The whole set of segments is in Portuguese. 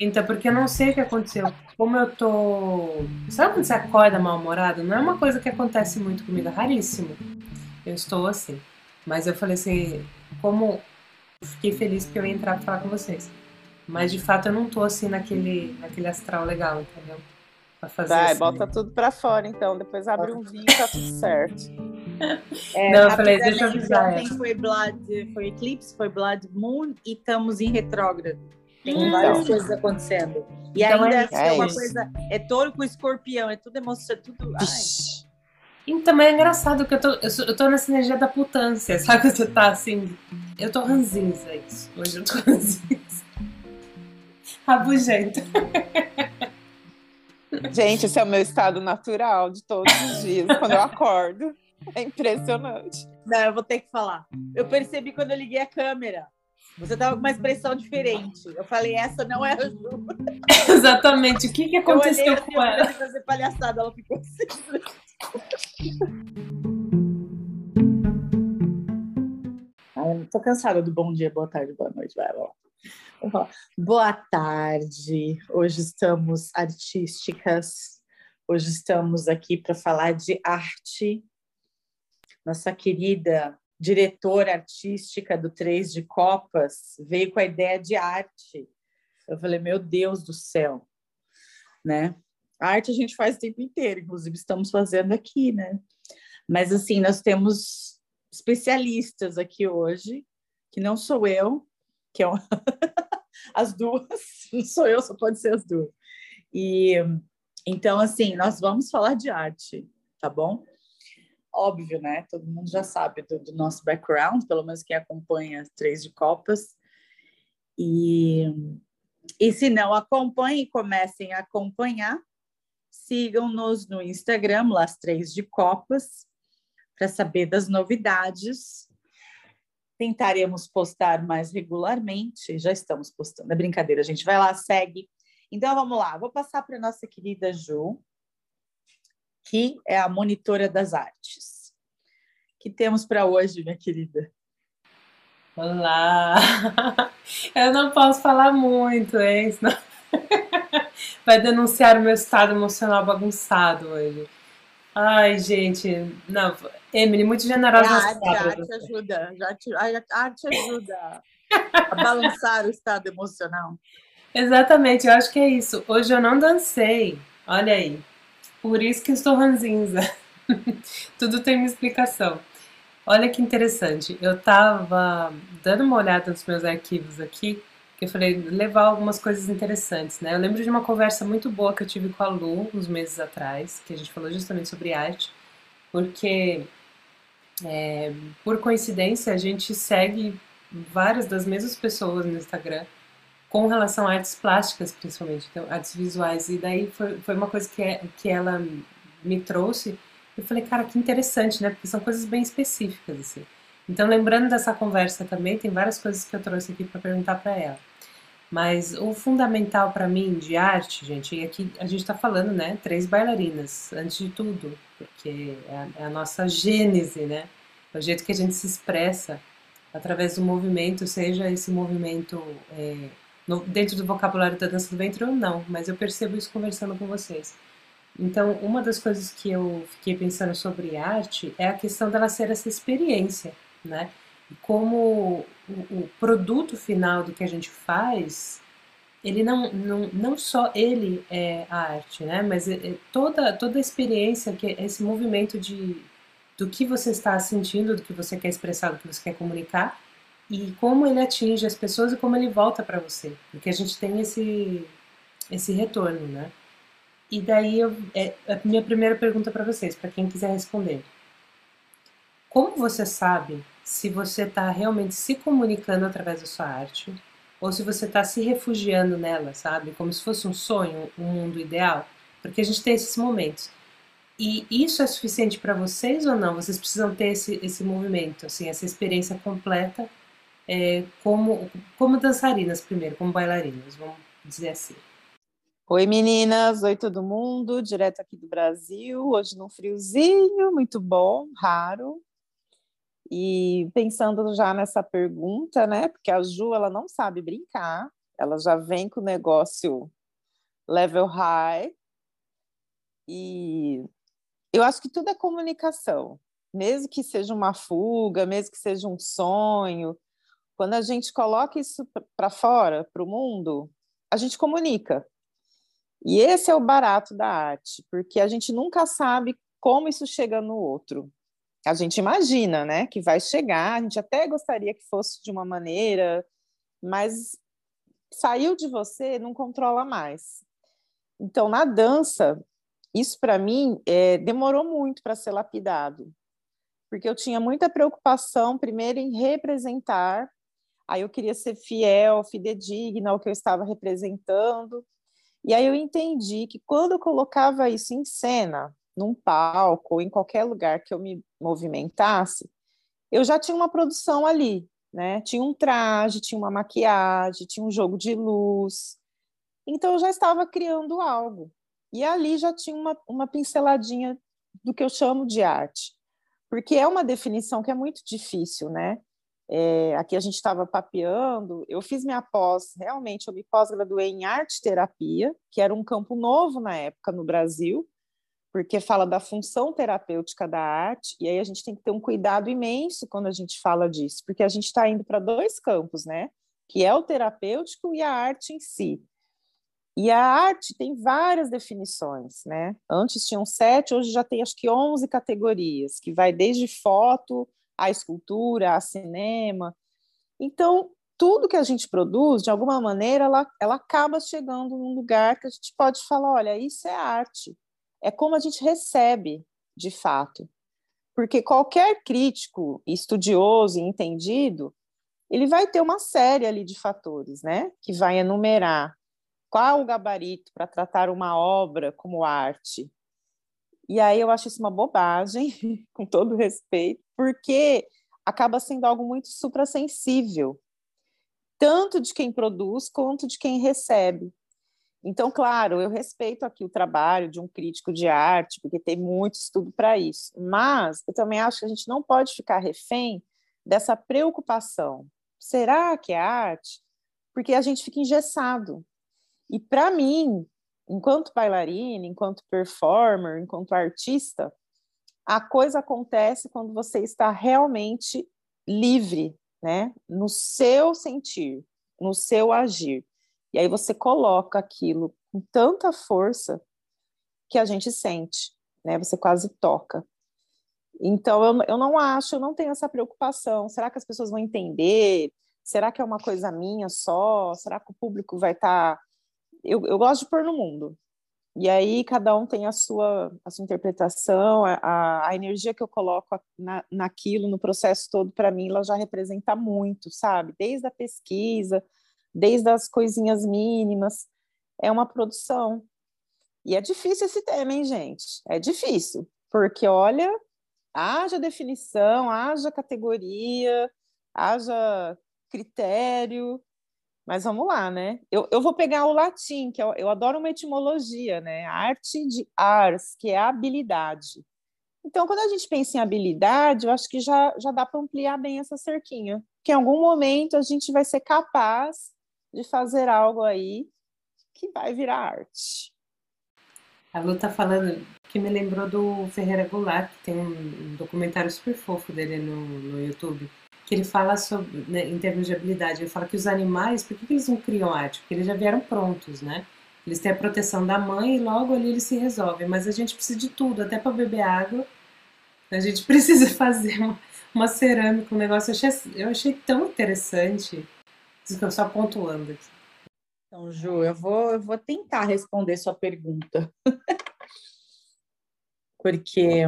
Então, porque eu não sei o que aconteceu. Como eu tô. Sabe quando você acorda mal-humorado? Não é uma coisa que acontece muito comigo, é raríssimo. Eu estou assim. Mas eu falei assim, como fiquei feliz porque eu ia entrar pra falar com vocês. Mas de fato eu não tô assim naquele, naquele astral legal, entendeu? Pra fazer Vai, assim. bota tudo pra fora então, depois abre um vinho e tá tudo certo. É, não, eu falei, deixa eu avisar. Ontem foi Blood, foi Eclipse, foi Blood Moon e estamos em retrógrado. Tem hum, várias coisas acontecendo. E então ainda é, é, é uma isso. coisa, é touro com escorpião, é tudo emoção, é tudo. Ai. Então, é engraçado que eu tô, eu, sou, eu tô nessa energia da putância, sabe? Que você tá assim. Eu tô ranzinza, isso. Hoje eu tô ranzinza. Rabugenta. Gente, esse é o meu estado natural de todos os dias, quando eu acordo. É impressionante. Não, eu vou ter que falar. Eu percebi quando eu liguei a câmera. Você com uma expressão diferente. Eu falei, essa não é a Ju. Exatamente. O que, que aconteceu assim, com ela? fazer palhaçada, ela ficou assim. Ai, tô cansada do bom dia, boa tarde, boa noite. Vai, lá. Boa tarde. Hoje estamos artísticas. Hoje estamos aqui para falar de arte. Nossa querida diretora artística do Três de Copas, veio com a ideia de arte. Eu falei, meu Deus do céu, né? A arte a gente faz o tempo inteiro, inclusive estamos fazendo aqui, né? Mas assim, nós temos especialistas aqui hoje, que não sou eu, que é as duas, não sou eu, só pode ser as duas. E então assim, nós vamos falar de arte, tá bom? Óbvio, né? Todo mundo já sabe do, do nosso background, pelo menos quem acompanha Três de Copas. E, e se não acompanhem, comecem a acompanhar. Sigam-nos no Instagram, Las Três de Copas, para saber das novidades. Tentaremos postar mais regularmente. Já estamos postando. É brincadeira, a gente vai lá, segue. Então vamos lá, vou passar para nossa querida Ju que é a monitora das artes. que temos para hoje, minha querida? Olá! Eu não posso falar muito, hein? Senão... Vai denunciar o meu estado emocional bagunçado hoje. Ai, gente, não, Emily, muito generosa. A arte, a arte ajuda, a arte ajuda a balançar o estado emocional. Exatamente, eu acho que é isso. Hoje eu não dancei, olha aí. Por isso que estou ranzinza. Tudo tem uma explicação. Olha que interessante. Eu estava dando uma olhada nos meus arquivos aqui, que eu falei levar algumas coisas interessantes, né? Eu lembro de uma conversa muito boa que eu tive com a Lu uns meses atrás, que a gente falou justamente sobre arte, porque é, por coincidência a gente segue várias das mesmas pessoas no Instagram com relação a artes plásticas, principalmente, então, artes visuais. E daí foi, foi uma coisa que, é, que ela me trouxe. Eu falei, cara, que interessante, né? Porque são coisas bem específicas, assim. Então, lembrando dessa conversa também, tem várias coisas que eu trouxe aqui para perguntar para ela. Mas o fundamental para mim de arte, gente, e aqui a gente está falando, né? Três bailarinas, antes de tudo, porque é a, é a nossa gênese, né? É o jeito que a gente se expressa através do movimento, seja esse movimento é, no, dentro do vocabulário da dança do ventre ou não, mas eu percebo isso conversando com vocês. Então, uma das coisas que eu fiquei pensando sobre arte é a questão dela ser essa experiência, né? Como o, o produto final do que a gente faz, ele não, não, não só ele é a arte, né? Mas é, é toda, toda a experiência, que esse movimento de, do que você está sentindo, do que você quer expressar, do que você quer comunicar, e como ele atinge as pessoas e como ele volta para você, porque a gente tem esse esse retorno, né? E daí eu, é, a minha primeira pergunta para vocês, para quem quiser responder. Como você sabe se você está realmente se comunicando através da sua arte ou se você está se refugiando nela, sabe? Como se fosse um sonho, um mundo ideal? Porque a gente tem esses momentos. E isso é suficiente para vocês ou não? Vocês precisam ter esse, esse movimento, assim, essa experiência completa é, como, como dançarinas primeiro, como bailarinas, vamos dizer assim. Oi meninas, oi todo mundo, direto aqui do Brasil, hoje num friozinho, muito bom, raro. E pensando já nessa pergunta, né, porque a Ju, ela não sabe brincar, ela já vem com o negócio level high. E eu acho que tudo é comunicação, mesmo que seja uma fuga, mesmo que seja um sonho. Quando a gente coloca isso para fora, para o mundo, a gente comunica. E esse é o barato da arte, porque a gente nunca sabe como isso chega no outro. A gente imagina, né, que vai chegar, a gente até gostaria que fosse de uma maneira, mas saiu de você, não controla mais. Então, na dança, isso para mim é, demorou muito para ser lapidado, porque eu tinha muita preocupação, primeiro, em representar, aí eu queria ser fiel, fidedigna ao que eu estava representando, e aí eu entendi que quando eu colocava isso em cena, num palco ou em qualquer lugar que eu me movimentasse, eu já tinha uma produção ali, né? Tinha um traje, tinha uma maquiagem, tinha um jogo de luz. Então eu já estava criando algo. E ali já tinha uma, uma pinceladinha do que eu chamo de arte. Porque é uma definição que é muito difícil, né? É, aqui a gente estava papeando, eu fiz minha pós, realmente, eu me pós-graduei em arte terapia, que era um campo novo na época no Brasil, porque fala da função terapêutica da arte, e aí a gente tem que ter um cuidado imenso quando a gente fala disso, porque a gente está indo para dois campos, né? Que é o terapêutico e a arte em si. E a arte tem várias definições, né? Antes tinham sete, hoje já tem acho que onze categorias, que vai desde foto a escultura, a cinema. Então, tudo que a gente produz, de alguma maneira, ela, ela acaba chegando num lugar que a gente pode falar: olha, isso é arte. É como a gente recebe, de fato. Porque qualquer crítico estudioso e entendido, ele vai ter uma série ali de fatores, né? Que vai enumerar qual o gabarito para tratar uma obra como arte, e aí eu acho isso uma bobagem, com todo respeito, porque acaba sendo algo muito suprassensível, tanto de quem produz quanto de quem recebe. Então, claro, eu respeito aqui o trabalho de um crítico de arte, porque tem muito estudo para isso, mas eu também acho que a gente não pode ficar refém dessa preocupação. Será que é arte? Porque a gente fica engessado. E para mim, enquanto bailarina, enquanto performer, enquanto artista, a coisa acontece quando você está realmente livre, né, no seu sentir, no seu agir. E aí você coloca aquilo com tanta força que a gente sente, né? Você quase toca. Então eu, eu não acho, eu não tenho essa preocupação. Será que as pessoas vão entender? Será que é uma coisa minha só? Será que o público vai estar tá eu, eu gosto de pôr no mundo. E aí cada um tem a sua, a sua interpretação, a, a energia que eu coloco na, naquilo, no processo todo, para mim, ela já representa muito, sabe? Desde a pesquisa, desde as coisinhas mínimas. É uma produção. E é difícil esse tema, hein, gente? É difícil, porque olha, haja definição, haja categoria, haja critério, mas vamos lá, né? Eu, eu vou pegar o latim, que eu, eu adoro uma etimologia, né? arte de ars, que é habilidade. Então, quando a gente pensa em habilidade, eu acho que já, já dá para ampliar bem essa cerquinha. Que em algum momento a gente vai ser capaz de fazer algo aí que vai virar arte. A Lu tá falando que me lembrou do Ferreira Goulart, que tem um documentário super fofo dele no, no YouTube, que ele fala sobre, né, em termos de habilidade, ele fala que os animais, por que, que eles não criam arte? Porque eles já vieram prontos, né? Eles têm a proteção da mãe e logo ali eles se resolvem. Mas a gente precisa de tudo, até para beber água. A gente precisa fazer uma, uma cerâmica, um negócio. Eu achei, eu achei tão interessante. Isso que eu só pontuando aqui. Então, Ju, eu vou, eu vou tentar responder sua pergunta. Porque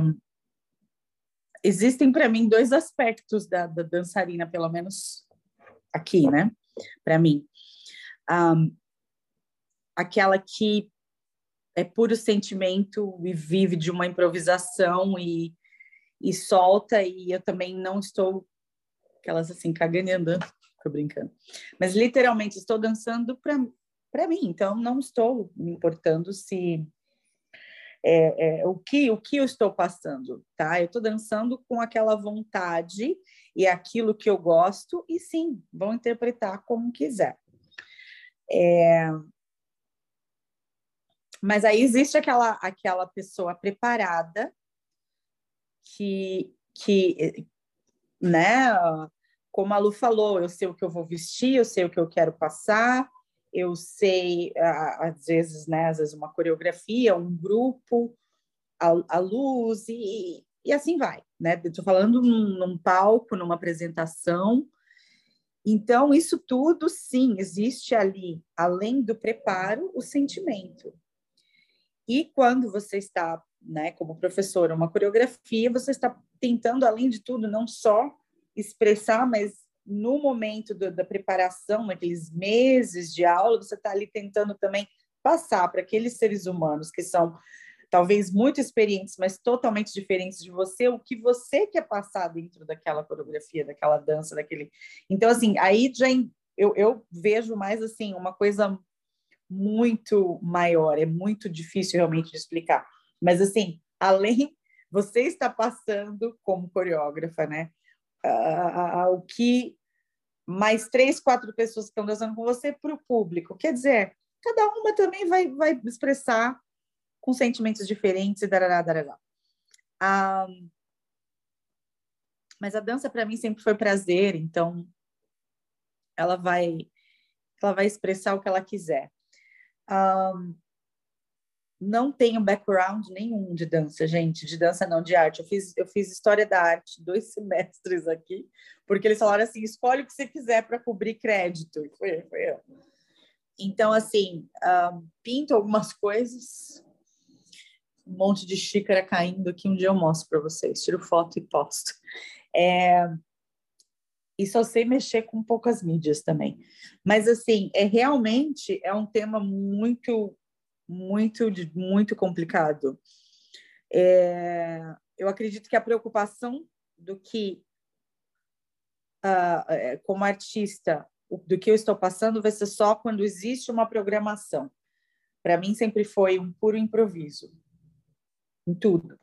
existem para mim dois aspectos da, da, dançarina, pelo menos aqui, né? Para mim, um, aquela que é puro sentimento e vive de uma improvisação e, e solta, e eu também não estou aquelas assim cagando e andando, tô brincando, mas literalmente estou dançando para mim, então não estou me importando se é, é, o, que, o que eu estou passando, tá? Eu estou dançando com aquela vontade e aquilo que eu gosto, e sim, vão interpretar como quiser. É... Mas aí existe aquela, aquela pessoa preparada que, que, né, como a Lu falou, eu sei o que eu vou vestir, eu sei o que eu quero passar, eu sei, às vezes, né, às vezes uma coreografia, um grupo, a, a luz e, e assim vai, né? Estou falando num, num palco, numa apresentação. Então, isso tudo, sim, existe ali, além do preparo, o sentimento. E quando você está, né, como professora, uma coreografia, você está tentando, além de tudo, não só expressar, mas no momento do, da preparação, naqueles meses de aula, você está ali tentando também passar para aqueles seres humanos que são talvez muito experientes, mas totalmente diferentes de você, o que você quer passar dentro daquela coreografia, daquela dança, daquele. Então, assim, aí já eu, eu vejo mais assim uma coisa muito maior, é muito difícil realmente de explicar. Mas assim, além você está passando como coreógrafa, né? Uh, o que mais três, quatro pessoas que estão dançando com você para o público. Quer dizer, cada uma também vai, vai expressar com sentimentos diferentes e darará, darará. Ah, mas a dança para mim sempre foi prazer, então ela vai ela vai expressar o que ela quiser. Um, não tenho background nenhum de dança, gente, de dança não, de arte. Eu fiz, eu fiz história da arte dois semestres aqui, porque eles falaram assim: escolhe o que você quiser para cobrir crédito. E foi, foi eu. Então, assim, pinto algumas coisas, um monte de xícara caindo aqui. Um dia eu mostro para vocês, tiro foto e posto. É, e só sei mexer com poucas mídias também. Mas, assim, é realmente é um tema muito, muito, muito complicado. É, eu acredito que a preocupação do que, uh, como artista, do que eu estou passando vai ser só quando existe uma programação. Para mim, sempre foi um puro improviso em tudo.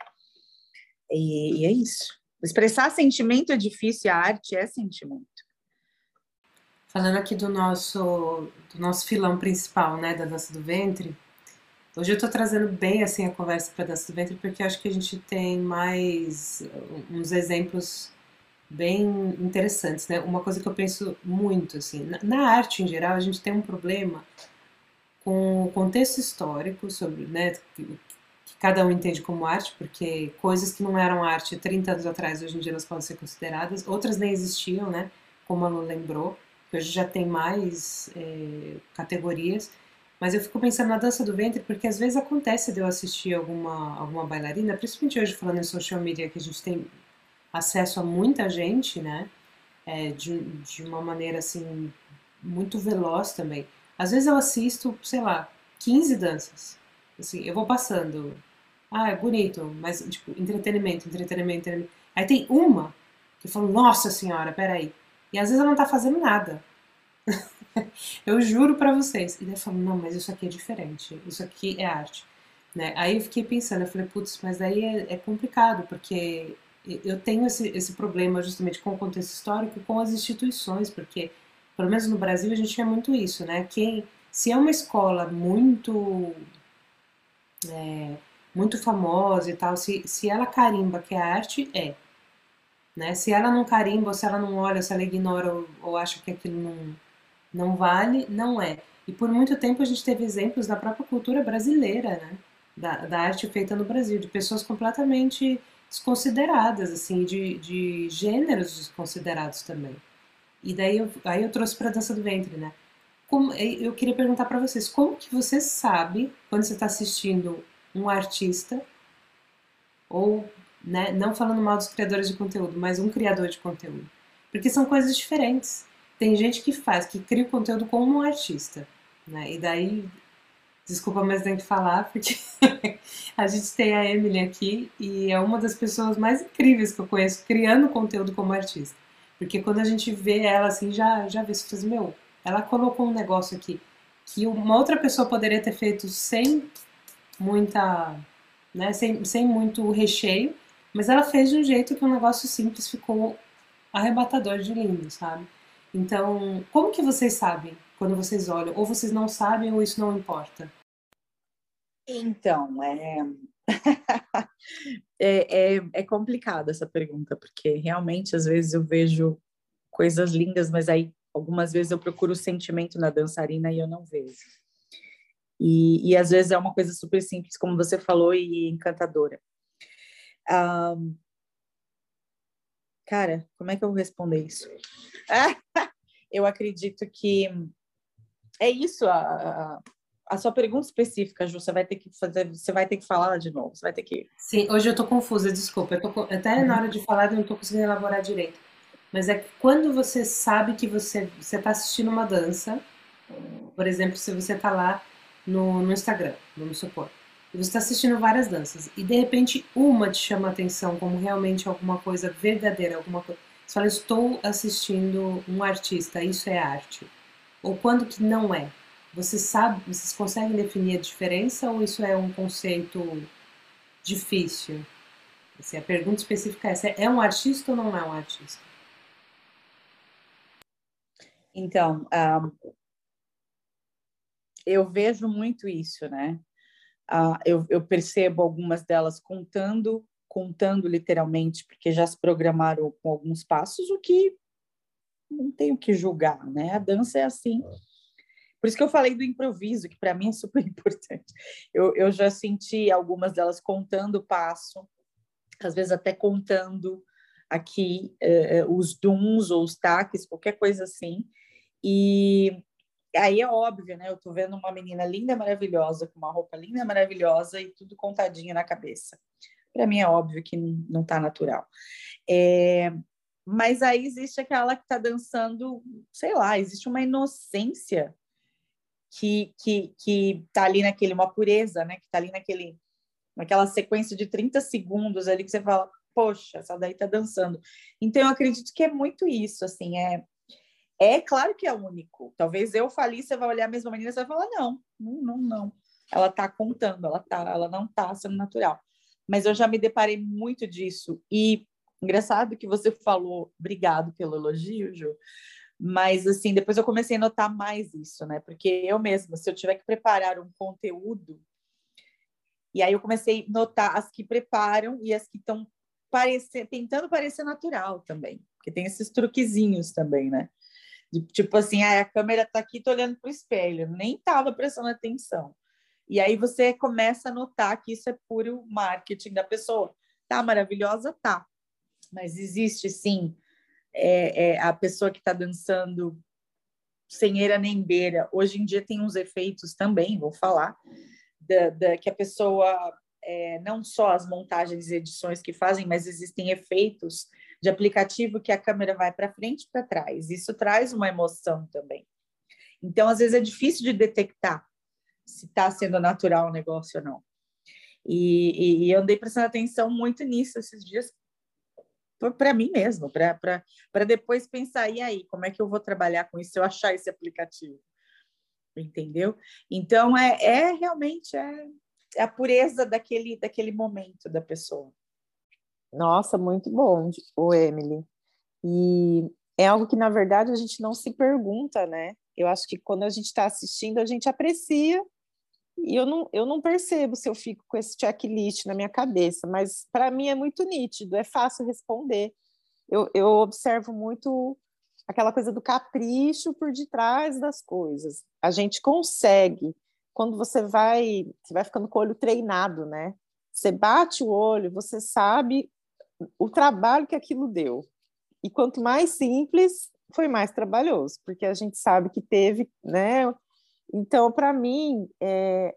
E, e é isso. Expressar sentimento é difícil, a arte é sentimento. Falando aqui do nosso, do nosso filão principal, né, da dança do ventre, hoje eu estou trazendo bem assim a conversa dança do ventre porque acho que a gente tem mais uns exemplos bem interessantes, né? Uma coisa que eu penso muito assim, na, arte em geral a gente tem um problema com o contexto histórico sobre, né, cada um entende como arte, porque coisas que não eram arte 30 anos atrás, hoje em dia elas podem ser consideradas, outras nem existiam, né? Como a Lu lembrou, que hoje já tem mais é, categorias. Mas eu fico pensando na dança do ventre, porque às vezes acontece de eu assistir alguma, alguma bailarina, principalmente hoje falando em social media, que a gente tem acesso a muita gente, né? É, de, de uma maneira assim, muito veloz também. Às vezes eu assisto, sei lá, 15 danças. Assim, eu vou passando ah, é bonito, mas, tipo, entretenimento, entretenimento, entretenimento. Aí tem uma que fala, nossa senhora, peraí. E às vezes ela não tá fazendo nada. eu juro para vocês. E daí eu falo, não, mas isso aqui é diferente. Isso aqui é arte. Né? Aí eu fiquei pensando, eu falei, putz, mas daí é, é complicado, porque eu tenho esse, esse problema justamente com o contexto histórico, com as instituições, porque, pelo menos no Brasil, a gente tinha muito isso, né? Quem, se é uma escola muito é, muito famosa e tal, se, se ela carimba que é arte, é. Né? Se ela não carimba, ou se ela não olha, se ela ignora ou, ou acha que aquilo não, não vale, não é. E por muito tempo a gente teve exemplos da própria cultura brasileira, né? Da, da arte feita no Brasil, de pessoas completamente desconsideradas, assim, de, de gêneros desconsiderados também. E daí eu, aí eu trouxe para a dança do ventre, né? Como, eu queria perguntar para vocês, como que você sabe, quando você está assistindo um artista, ou, né, não falando mal dos criadores de conteúdo, mas um criador de conteúdo. Porque são coisas diferentes. Tem gente que faz, que cria o conteúdo como um artista, né? E daí, desculpa, mas tem que falar, porque a gente tem a Emily aqui e é uma das pessoas mais incríveis que eu conheço criando conteúdo como artista. Porque quando a gente vê ela assim, já, já vê se faz, meu, ela colocou um negócio aqui que uma outra pessoa poderia ter feito sem muita, né, sem, sem muito recheio, mas ela fez de um jeito que um negócio simples ficou arrebatador de lindo, sabe? Então, como que vocês sabem quando vocês olham? Ou vocês não sabem ou isso não importa? Então, é... é, é, é complicado essa pergunta, porque realmente às vezes eu vejo coisas lindas, mas aí algumas vezes eu procuro o sentimento na dançarina e eu não vejo. E, e às vezes é uma coisa super simples, como você falou, e encantadora. Um, cara, como é que eu vou responder isso? eu acredito que é isso a, a, a, sua pergunta específica, Ju, você vai ter que fazer, você vai ter que falar de novo, você vai ter que. Sim, hoje eu tô confusa, desculpa, eu tô, até na hora de falar eu não tô conseguindo elaborar direito. Mas é que quando você sabe que você você tá assistindo uma dança, por exemplo, se você tá lá no, no Instagram, vamos supor, e você está assistindo várias danças, e de repente uma te chama a atenção como realmente alguma coisa verdadeira, alguma coisa. Você fala, estou assistindo um artista, isso é arte. Ou quando que não é? Você sabe, vocês conseguem definir a diferença ou isso é um conceito difícil? Assim, a pergunta específica é essa, é um artista ou não é um artista? Então, um, ah, eu vejo muito isso, né? Uh, eu, eu, percebo algumas delas contando, contando literalmente, porque já se programaram com alguns passos, o que não tenho que julgar, né? A dança é assim. Por isso que eu falei do improviso, que para mim é super importante. Eu, eu já senti algumas delas contando o passo, às vezes até contando aqui uh, os duns ou os taques, qualquer coisa assim. E aí é óbvio, né? Eu tô vendo uma menina linda, maravilhosa, com uma roupa linda, maravilhosa e tudo contadinho na cabeça. Para mim é óbvio que não tá natural. É, mas aí existe aquela que tá dançando, sei lá, existe uma inocência que, que, que tá ali naquele, uma pureza, né? Que tá ali naquele, naquela sequência de 30 segundos ali que você fala, poxa, essa daí tá dançando. Então eu acredito que é muito isso, assim, é é claro que é único. Talvez eu fale, você vai olhar a mesma menina e vai falar, não, não, não, não. Ela está contando, ela tá, ela não está sendo natural. Mas eu já me deparei muito disso. E engraçado que você falou, obrigado pelo elogio, Ju. Mas assim, depois eu comecei a notar mais isso, né? Porque eu mesma, se eu tiver que preparar um conteúdo, e aí eu comecei a notar as que preparam e as que estão tentando parecer natural também, porque tem esses truquezinhos também, né? De, tipo assim, ah, a câmera tá aqui, tô olhando pro espelho, nem tava prestando atenção. E aí você começa a notar que isso é puro marketing da pessoa. Tá maravilhosa? Tá. Mas existe sim é, é, a pessoa que está dançando sem eira nem beira. Hoje em dia tem uns efeitos também, vou falar, da, da que a pessoa, é, não só as montagens e edições que fazem, mas existem efeitos de aplicativo que a câmera vai para frente e para trás. Isso traz uma emoção também. Então, às vezes, é difícil de detectar se está sendo natural o negócio ou não. E, e, e eu andei prestando atenção muito nisso esses dias, para mim mesmo, para depois pensar, e aí, como é que eu vou trabalhar com isso se eu achar esse aplicativo? Entendeu? Então, é, é realmente é, é a pureza daquele, daquele momento da pessoa. Nossa, muito bom, o Emily. E é algo que, na verdade, a gente não se pergunta, né? Eu acho que quando a gente está assistindo, a gente aprecia e eu não, eu não percebo se eu fico com esse checklist na minha cabeça, mas para mim é muito nítido, é fácil responder. Eu, eu observo muito aquela coisa do capricho por detrás das coisas. A gente consegue, quando você vai, você vai ficando com o olho treinado, né? Você bate o olho, você sabe o trabalho que aquilo deu. E quanto mais simples, foi mais trabalhoso, porque a gente sabe que teve, né? Então, para mim, é,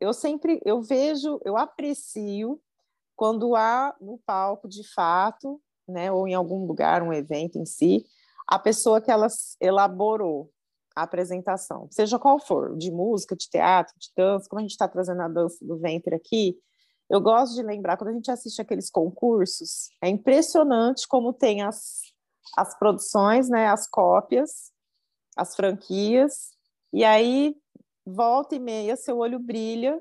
eu sempre eu vejo, eu aprecio quando há no palco de fato, né, ou em algum lugar, um evento em si, a pessoa que ela elaborou a apresentação, seja qual for, de música, de teatro, de dança, como a gente está trazendo a dança do ventre aqui, eu gosto de lembrar, quando a gente assiste aqueles concursos, é impressionante como tem as, as produções, né, as cópias, as franquias, e aí, volta e meia, seu olho brilha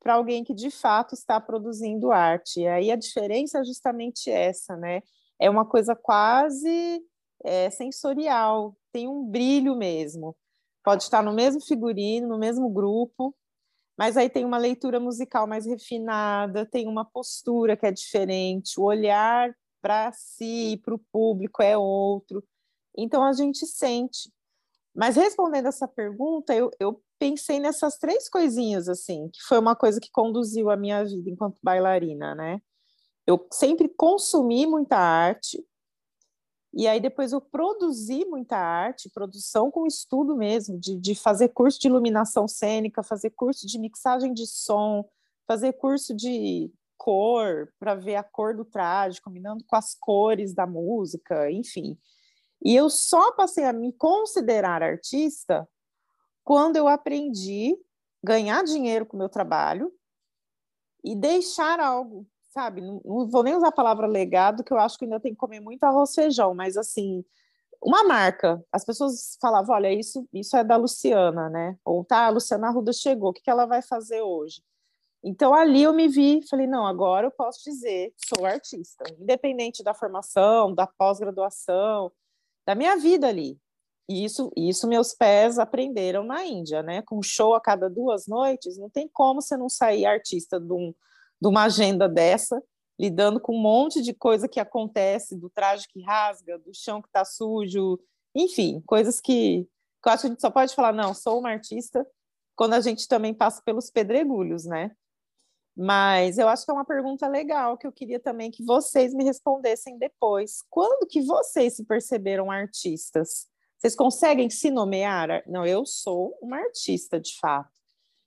para alguém que de fato está produzindo arte. E aí a diferença é justamente essa, né? É uma coisa quase é, sensorial, tem um brilho mesmo. pode estar no mesmo figurino, no mesmo grupo, mas aí tem uma leitura musical mais refinada, tem uma postura que é diferente, o olhar para si, para o público é outro. Então a gente sente. Mas respondendo essa pergunta, eu, eu pensei nessas três coisinhas, assim, que foi uma coisa que conduziu a minha vida enquanto bailarina, né? Eu sempre consumi muita arte, e aí depois eu produzi muita arte, produção com estudo mesmo, de, de fazer curso de iluminação cênica, fazer curso de mixagem de som, fazer curso de cor, para ver a cor do traje, combinando com as cores da música, enfim. E eu só passei a me considerar artista quando eu aprendi ganhar dinheiro com o meu trabalho e deixar algo sabe? Não, não, vou nem usar a palavra legado, que eu acho que ainda tem que comer muito arroz feijão, mas assim, uma marca. As pessoas falavam, olha, isso, isso é da Luciana, né? Ou tá, a Luciana Arruda chegou, o que, que ela vai fazer hoje? Então ali eu me vi, falei, não, agora eu posso dizer, sou artista, independente da formação, da pós-graduação, da minha vida ali. E isso, isso meus pés aprenderam na Índia, né? Com show a cada duas noites, não tem como você não sair artista de um, de uma agenda dessa, lidando com um monte de coisa que acontece, do traje que rasga, do chão que está sujo, enfim, coisas que, que eu acho que a gente só pode falar, não, sou uma artista, quando a gente também passa pelos pedregulhos, né? Mas eu acho que é uma pergunta legal que eu queria também que vocês me respondessem depois. Quando que vocês se perceberam artistas? Vocês conseguem se nomear? Não, eu sou uma artista, de fato.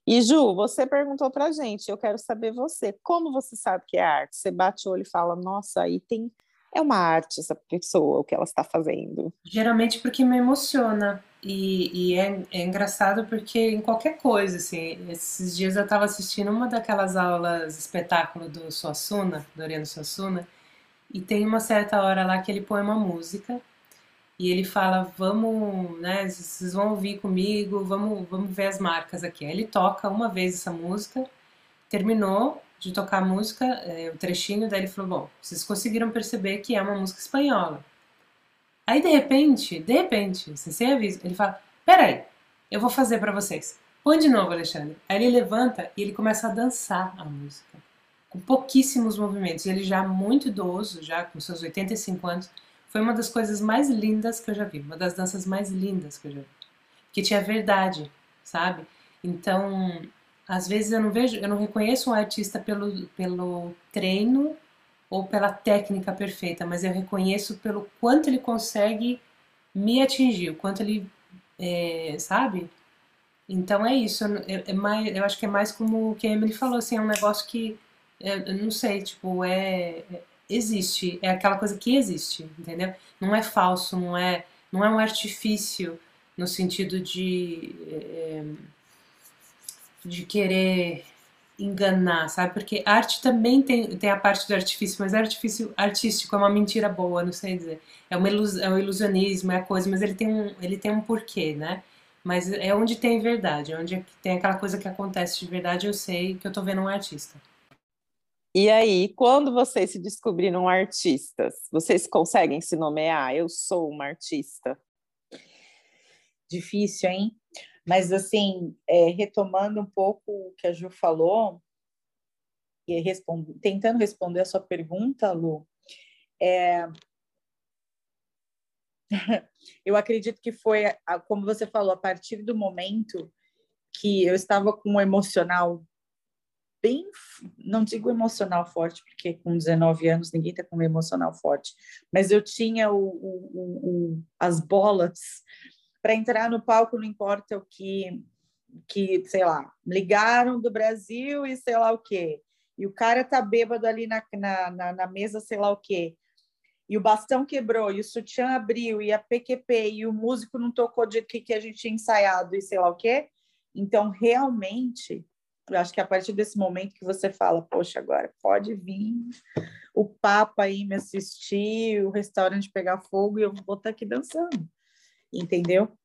E Ju, você perguntou para gente, eu quero saber você, como você sabe que é arte? Você bate o olho e fala, nossa, aí tem é uma arte essa pessoa, o que ela está fazendo? Geralmente porque me emociona. E, e é, é, engraçado porque em qualquer coisa, assim, esses dias eu estava assistindo uma daquelas aulas espetáculo do Suassuna, do Oriano Suassuna, e tem uma certa hora lá que ele põe uma música e ele fala, vamos, né, vocês vão ouvir comigo, vamos, vamos ver as marcas aqui. Aí ele toca uma vez essa música, terminou de tocar a música, é, o trechinho, daí ele falou, bom, vocês conseguiram perceber que é uma música espanhola. Aí de repente, de repente, sem aviso, ele fala, peraí, eu vou fazer para vocês. Põe de novo, Alexandre. Aí ele levanta e ele começa a dançar a música, com pouquíssimos movimentos. Ele já muito idoso, já com seus 85 anos, foi uma das coisas mais lindas que eu já vi, uma das danças mais lindas que eu já vi. Que tinha verdade, sabe? Então, às vezes eu não vejo, eu não reconheço um artista pelo, pelo treino ou pela técnica perfeita, mas eu reconheço pelo quanto ele consegue me atingir, o quanto ele, é, sabe? Então é isso, é, é, mais, eu acho que é mais como o que a Emily falou, assim, é um negócio que, é, eu não sei, tipo, é, é existe, é aquela coisa que existe, entendeu? Não é falso, não é, não é um artifício no sentido de é, de querer enganar, sabe? Porque arte também tem, tem a parte do artifício, mas artifício artístico é uma mentira boa, não sei dizer. É, uma ilus, é um ilusionismo, é a coisa, mas ele tem um, ele tem um porquê, né? Mas é onde tem verdade, é onde tem aquela coisa que acontece de verdade, eu sei que eu tô vendo um artista. E aí, quando vocês se descobriram artistas, vocês conseguem se nomear? Eu sou uma artista. Difícil, hein? Mas, assim, é, retomando um pouco o que a Ju falou, e tentando responder a sua pergunta, Lu, é... eu acredito que foi, como você falou, a partir do momento que eu estava com um emocional bem, não digo emocional forte, porque com 19 anos ninguém está com um emocional forte, mas eu tinha o, o, o, as bolas para entrar no palco, não importa o que, que, sei lá, ligaram do Brasil e sei lá o quê, e o cara tá bêbado ali na, na, na, na mesa, sei lá o quê, e o bastão quebrou, e o sutiã abriu, e a PQP, e o músico não tocou de que, que a gente tinha ensaiado, e sei lá o quê. Então, realmente, acho que a partir desse momento que você fala, poxa, agora pode vir o Papa aí me assistir, o restaurante pegar fogo e eu vou estar aqui dançando, entendeu?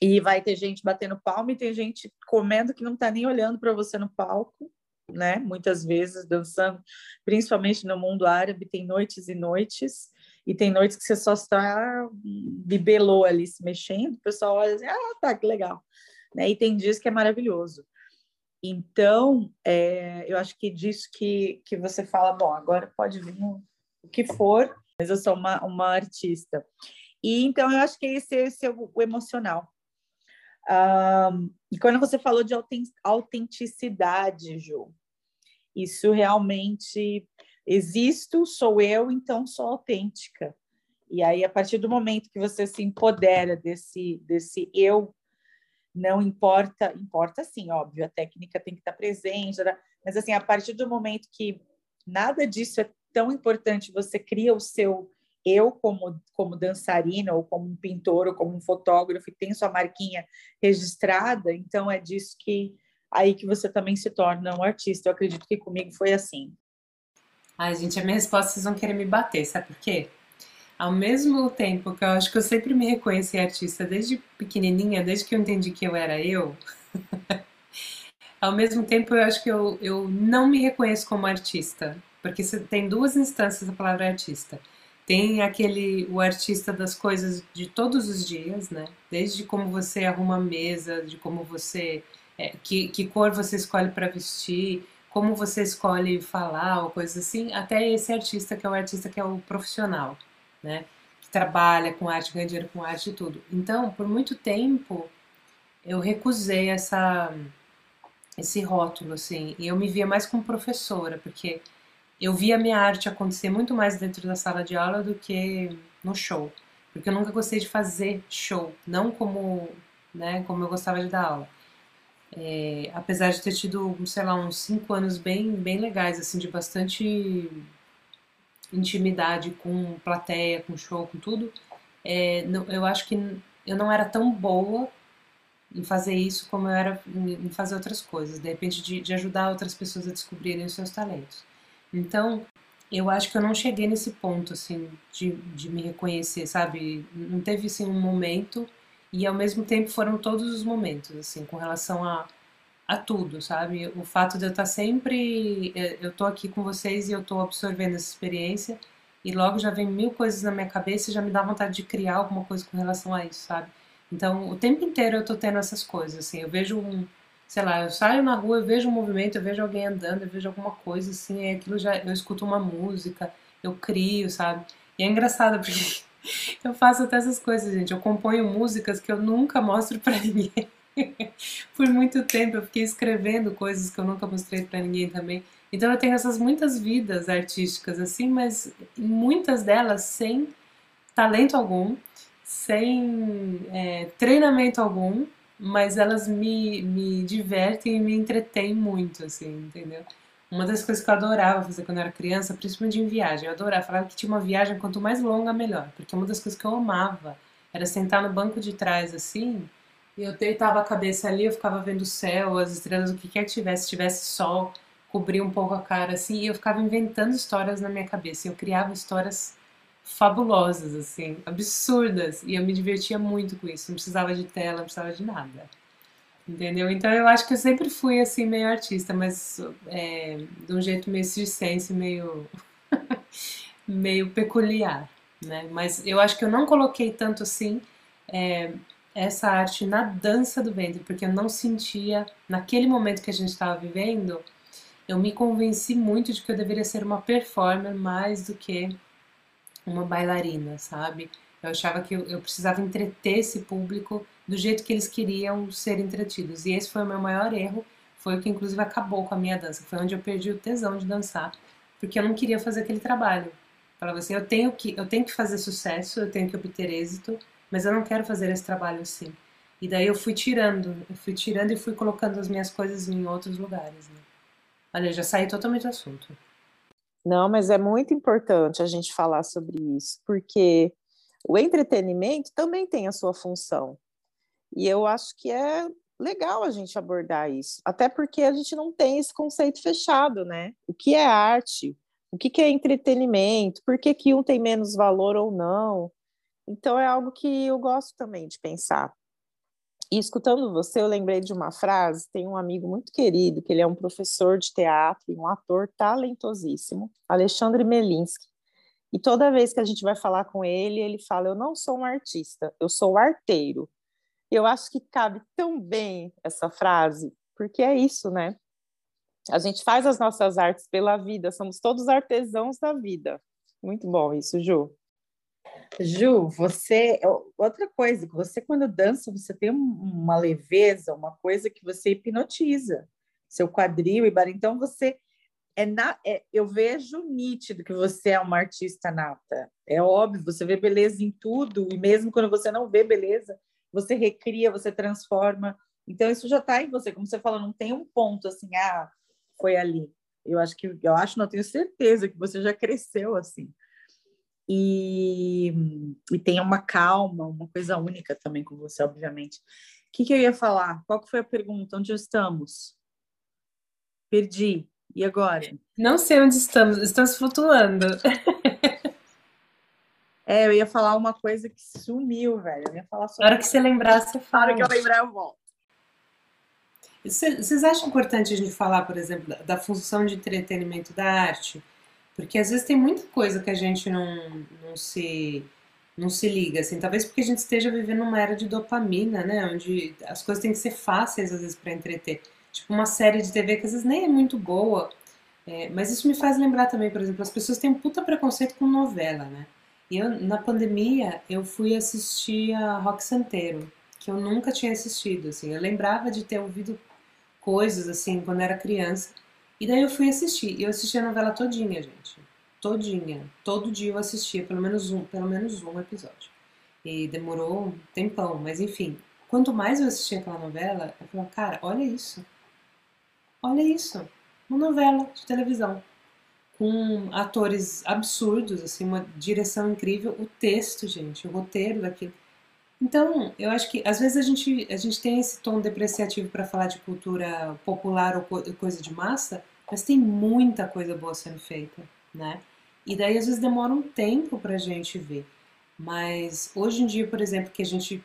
E vai ter gente batendo palma e tem gente comendo que não está nem olhando para você no palco, né? Muitas vezes dançando, principalmente no mundo árabe, tem noites e noites. e tem noites que você só está bibelô ali se mexendo, o pessoal olha assim, ah, tá, que legal. Né? E tem dias que é maravilhoso. Então, é, eu acho que disso que, que você fala, bom, agora pode vir o que for, mas eu sou uma, uma artista. E então eu acho que esse, esse é o, o emocional. Um, e quando você falou de autenticidade, Ju, isso realmente existo, sou eu, então sou autêntica. E aí, a partir do momento que você se empodera desse, desse eu, não importa, importa sim, óbvio, a técnica tem que estar presente, né? mas assim, a partir do momento que nada disso é tão importante, você cria o seu eu como, como dançarina, ou como um pintor, ou como um fotógrafo, e tem sua marquinha registrada, então é disso que aí que você também se torna um artista. Eu acredito que comigo foi assim. Ai, gente, a minha resposta vocês vão querer me bater, sabe por quê? Ao mesmo tempo que eu acho que eu sempre me reconheci artista desde pequenininha, desde que eu entendi que eu era eu, ao mesmo tempo eu acho que eu, eu não me reconheço como artista, porque tem duas instâncias da palavra artista. Tem aquele, o artista das coisas de todos os dias, né? Desde como você arruma a mesa, de como você, é, que, que cor você escolhe para vestir, como você escolhe falar ou coisas assim, até esse artista que é o artista que é o profissional, né? Que trabalha com arte, ganha dinheiro com arte e tudo. Então, por muito tempo, eu recusei essa esse rótulo, assim, e eu me via mais como professora, porque eu via a minha arte acontecer muito mais dentro da sala de aula do que no show, porque eu nunca gostei de fazer show, não como, né, como eu gostava de dar aula. É, apesar de ter tido, sei lá, uns cinco anos bem, bem legais, assim, de bastante intimidade com plateia, com show, com tudo, é, eu acho que eu não era tão boa em fazer isso como eu era em fazer outras coisas, de repente de, de ajudar outras pessoas a descobrirem os seus talentos. Então, eu acho que eu não cheguei nesse ponto, assim, de, de me reconhecer, sabe? Não teve, assim, um momento e ao mesmo tempo foram todos os momentos, assim, com relação a, a tudo, sabe? O fato de eu estar sempre. É, eu tô aqui com vocês e eu tô absorvendo essa experiência e logo já vem mil coisas na minha cabeça e já me dá vontade de criar alguma coisa com relação a isso, sabe? Então, o tempo inteiro eu tô tendo essas coisas, assim, eu vejo um. Sei lá, eu saio na rua, eu vejo um movimento, eu vejo alguém andando, eu vejo alguma coisa, assim, é aquilo já. Eu escuto uma música, eu crio, sabe? E é engraçado porque eu faço até essas coisas, gente. Eu componho músicas que eu nunca mostro para ninguém. Por muito tempo eu fiquei escrevendo coisas que eu nunca mostrei para ninguém também. Então eu tenho essas muitas vidas artísticas assim, mas muitas delas sem talento algum, sem é, treinamento algum, mas elas me, me divertem e me entretêm muito, assim, entendeu? Uma das coisas que eu adorava fazer quando eu era criança, principalmente em viagem, eu adorava, falava que tinha uma viagem quanto mais longa, melhor. Porque uma das coisas que eu amava era sentar no banco de trás, assim, e eu deitava a cabeça ali, eu ficava vendo o céu, as estrelas, o que quer que tivesse, se tivesse sol, cobria um pouco a cara, assim, e eu ficava inventando histórias na minha cabeça. Eu criava histórias fabulosas, assim, absurdas, e eu me divertia muito com isso. Não precisava de tela, não precisava de nada. Entendeu? Então eu acho que eu sempre fui assim meio artista, mas é, de um jeito meio circense, meio meio peculiar, né? Mas eu acho que eu não coloquei tanto assim é, essa arte na dança do ventre, porque eu não sentia naquele momento que a gente estava vivendo, eu me convenci muito de que eu deveria ser uma performer mais do que uma bailarina, sabe? Eu achava que eu, precisava entreter esse público do jeito que eles queriam ser entretidos. E esse foi o meu maior erro, foi o que inclusive acabou com a minha dança. Foi onde eu perdi o tesão de dançar, porque eu não queria fazer aquele trabalho. Falava assim, eu tenho que, eu tenho que fazer sucesso, eu tenho que obter êxito, mas eu não quero fazer esse trabalho assim. E daí eu fui tirando, eu fui tirando e fui colocando as minhas coisas em outros lugares. Né? Olha, já saí totalmente do assunto. Não, mas é muito importante a gente falar sobre isso, porque o entretenimento também tem a sua função. E eu acho que é legal a gente abordar isso, até porque a gente não tem esse conceito fechado, né? O que é arte? O que, é entretenimento? Por que, que um tem menos valor ou não? Então é algo que eu gosto também de pensar. E escutando você, eu lembrei de uma frase. Tem um amigo muito querido, que ele é um professor de teatro e um ator talentosíssimo, Alexandre Melinsky. E toda vez que a gente vai falar com ele, ele fala: Eu não sou um artista, eu sou arteiro. E eu acho que cabe tão bem essa frase, porque é isso, né? A gente faz as nossas artes pela vida, somos todos artesãos da vida. Muito bom isso, Ju. Ju, você outra coisa, você quando dança, você tem uma leveza, uma coisa que você hipnotiza seu quadril e bar. Então você é, na, é, eu vejo nítido que você é uma artista nata. É óbvio, você vê beleza em tudo, e mesmo quando você não vê beleza, você recria, você transforma. Então, isso já está em você. Como você falou, não tem um ponto assim, ah, foi ali. Eu acho que, eu acho, não tenho certeza que você já cresceu assim. E, e tem uma calma, uma coisa única também com você, obviamente. O que, que eu ia falar? Qual que foi a pergunta? Onde estamos? Perdi. E agora? Não sei onde estamos, estamos flutuando. É, eu ia falar uma coisa que sumiu, velho. Eu ia falar sobre... Na hora que você lembrar, você fala. Na hora que eu lembrar, eu volto. Vocês acham importante a gente falar, por exemplo, da, função de entretenimento da arte? Porque às vezes tem muita coisa que a gente não, não se não se liga, assim, talvez porque a gente esteja vivendo uma era de dopamina, né, onde as coisas têm que ser fáceis às vezes para entreter tipo uma série de TV que às vezes nem é muito boa. É, mas isso me faz lembrar também, por exemplo, as pessoas têm um puta preconceito com novela, né? E eu, na pandemia, eu fui assistir a Rock Santeiro, que eu nunca tinha assistido, assim. Eu lembrava de ter ouvido coisas, assim, quando era criança. E daí eu fui assistir. E eu assisti a novela todinha, gente. Todinha. Todo dia eu assistia pelo menos um, pelo menos um episódio. E demorou um tempão, mas enfim. Quanto mais eu assistia aquela novela, eu falava, cara, olha isso. Olha isso, uma novela de televisão com atores absurdos, assim, uma direção incrível, o texto, gente, o roteiro daquilo. Então, eu acho que às vezes a gente, a gente tem esse tom depreciativo para falar de cultura popular ou coisa de massa, mas tem muita coisa boa sendo feita, né? E daí às vezes demora um tempo para a gente ver. Mas hoje em dia, por exemplo, que a gente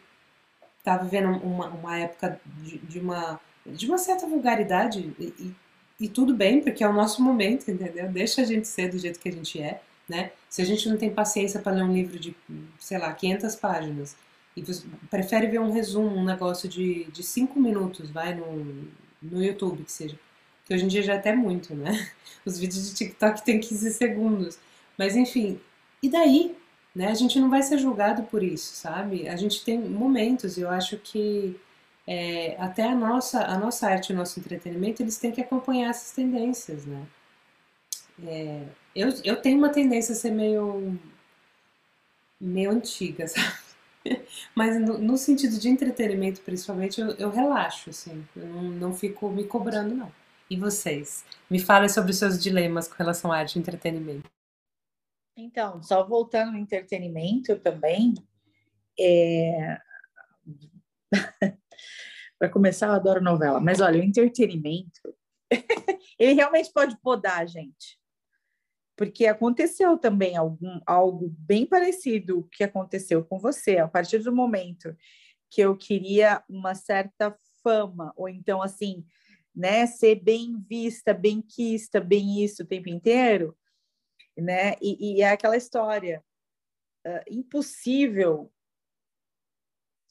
está vivendo uma, uma época de, de uma de uma certa vulgaridade e, e, tudo bem, porque é o nosso momento, entendeu? Deixa a gente ser do jeito que a gente é, né? Se a gente não tem paciência para ler um livro de, sei lá, 500 páginas e prefere ver um resumo, um negócio de, de cinco minutos, vai, no, no YouTube, que seja. Que hoje em dia já é até muito, né? Os vídeos de TikTok têm 15 segundos. Mas enfim, e daí? Né? A gente não vai ser julgado por isso, sabe? A gente tem momentos, e eu acho que é, até a nossa, a nossa arte o nosso entretenimento, eles têm que acompanhar essas tendências, né? É, eu, eu tenho uma tendência a ser meio, meio antiga, sabe? Mas no, no sentido de entretenimento, principalmente, eu, eu relaxo, assim. Eu não, não fico me cobrando, não. E vocês? Me falem sobre os seus dilemas com relação à arte e entretenimento. Então, só voltando ao entretenimento também, é... Para começar, eu adoro novela. Mas olha, o entretenimento, ele realmente pode podar a gente. Porque aconteceu também algum, algo bem parecido que aconteceu com você. A partir do momento que eu queria uma certa fama, ou então assim, né, ser bem vista, bem quista, bem isso o tempo inteiro, né? E, e é aquela história uh, impossível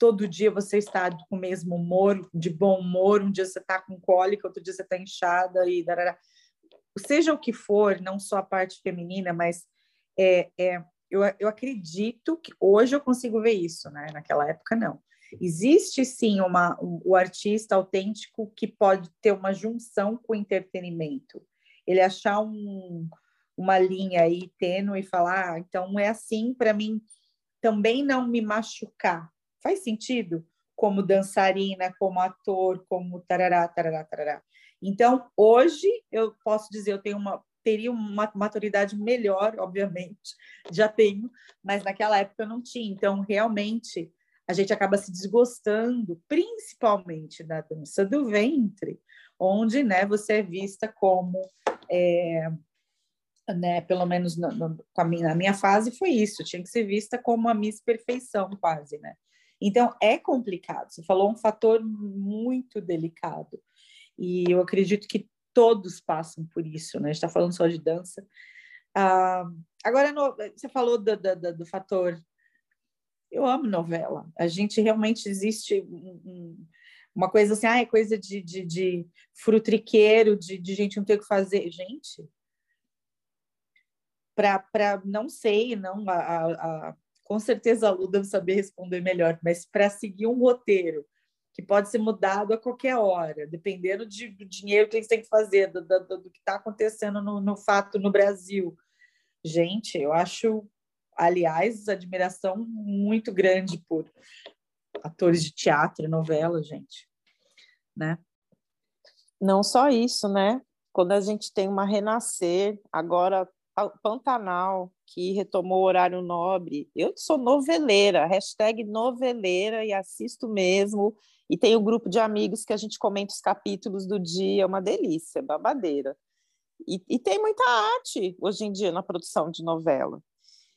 todo dia você está com o mesmo humor, de bom humor, um dia você está com cólica, outro dia você está inchada e darará. seja o que for, não só a parte feminina, mas é, é, eu, eu acredito que hoje eu consigo ver isso, né? Naquela época não. Existe sim uma, um, o artista autêntico que pode ter uma junção com o entretenimento. Ele achar um, uma linha aí tênue e falar, ah, então é assim para mim também não me machucar, Faz sentido? Como dançarina, como ator, como tarará, tarará, tarará. Então, hoje, eu posso dizer, eu tenho uma teria uma maturidade melhor, obviamente, já tenho, mas naquela época eu não tinha. Então, realmente, a gente acaba se desgostando, principalmente da dança do ventre, onde né, você é vista como, é, né, pelo menos no, no, minha, na minha fase foi isso, tinha que ser vista como a Miss Perfeição, quase, né? Então, é complicado. Você falou um fator muito delicado. E eu acredito que todos passam por isso, né? A gente está falando só de dança, Ah, agora, no, você falou do, do, do, fator. Eu amo novela. A gente realmente existe um, um, uma coisa assim, ah, é coisa de, de, de frutriqueiro, de, de gente não ter o que fazer. Gente, para não sei, não a, a, a, com certeza a Lu deve saber responder melhor, mas para seguir um roteiro que pode ser mudado a qualquer hora, dependendo de, do dinheiro que eles têm que fazer, do, do, do que está acontecendo no, no, fato no Brasil. Gente, eu acho, aliás, admiração muito grande por atores de teatro, novela, gente, né? Não só isso, né? Quando a gente tem uma renascer, agora Pantanal, que retomou o horário nobre. Eu sou noveleira, hashtag noveleira e assisto mesmo. E tem um grupo de amigos que a gente comenta os capítulos do dia, é uma delícia, babadeira. E, e tem muita arte hoje em dia na produção de novela.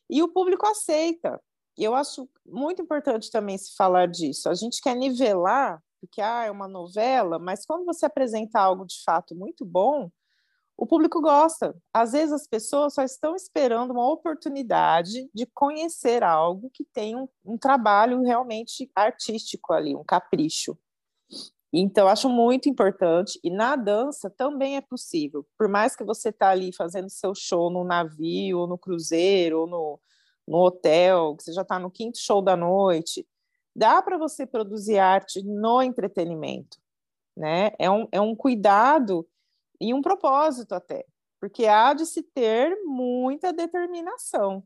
E o público aceita. E eu acho muito importante também se falar disso. A gente quer nivelar, porque ah, é uma novela, mas quando você apresenta algo de fato muito bom, o público gosta. Às vezes as pessoas só estão esperando uma oportunidade de conhecer algo que tem um, um trabalho realmente artístico ali, um capricho. Então, acho muito importante. E na dança também é possível. Por mais que você está ali fazendo seu show no navio, ou no cruzeiro, ou no, no hotel, que você já está no quinto show da noite, dá para você produzir arte no entretenimento. Né? É, um, é um cuidado e um propósito até, porque há de se ter muita determinação,